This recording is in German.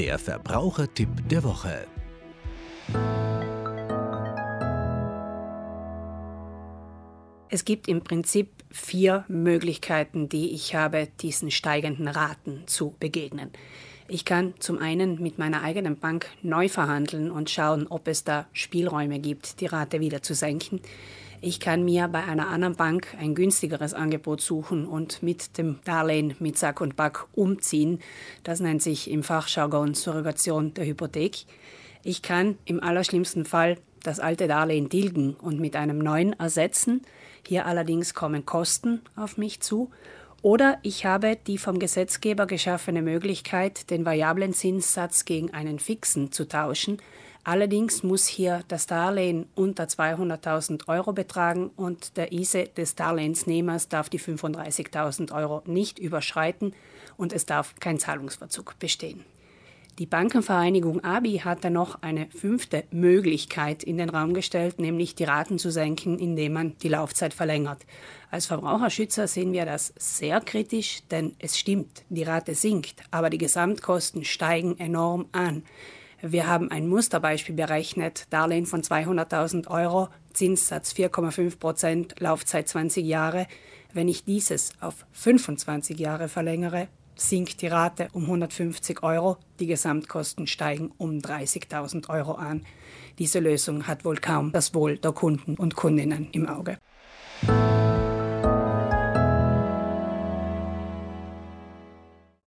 Der Verbrauchertipp der Woche. Es gibt im Prinzip vier Möglichkeiten, die ich habe, diesen steigenden Raten zu begegnen. Ich kann zum einen mit meiner eigenen Bank neu verhandeln und schauen, ob es da Spielräume gibt, die Rate wieder zu senken. Ich kann mir bei einer anderen Bank ein günstigeres Angebot suchen und mit dem Darlehen mit Sack und Back umziehen. Das nennt sich im Fachjargon Surrogation der Hypothek. Ich kann im allerschlimmsten Fall das alte Darlehen tilgen und mit einem neuen ersetzen. Hier allerdings kommen Kosten auf mich zu. Oder ich habe die vom Gesetzgeber geschaffene Möglichkeit, den variablen Zinssatz gegen einen fixen zu tauschen. Allerdings muss hier das Darlehen unter 200.000 Euro betragen und der ISE des Darlehensnehmers darf die 35.000 Euro nicht überschreiten und es darf kein Zahlungsverzug bestehen. Die Bankenvereinigung ABI hat dann noch eine fünfte Möglichkeit in den Raum gestellt, nämlich die Raten zu senken, indem man die Laufzeit verlängert. Als Verbraucherschützer sehen wir das sehr kritisch, denn es stimmt, die Rate sinkt, aber die Gesamtkosten steigen enorm an. Wir haben ein Musterbeispiel berechnet, Darlehen von 200.000 Euro, Zinssatz 4,5 Prozent, Laufzeit 20 Jahre. Wenn ich dieses auf 25 Jahre verlängere, sinkt die Rate um 150 Euro, die Gesamtkosten steigen um 30.000 Euro an. Diese Lösung hat wohl kaum das Wohl der Kunden und Kundinnen im Auge.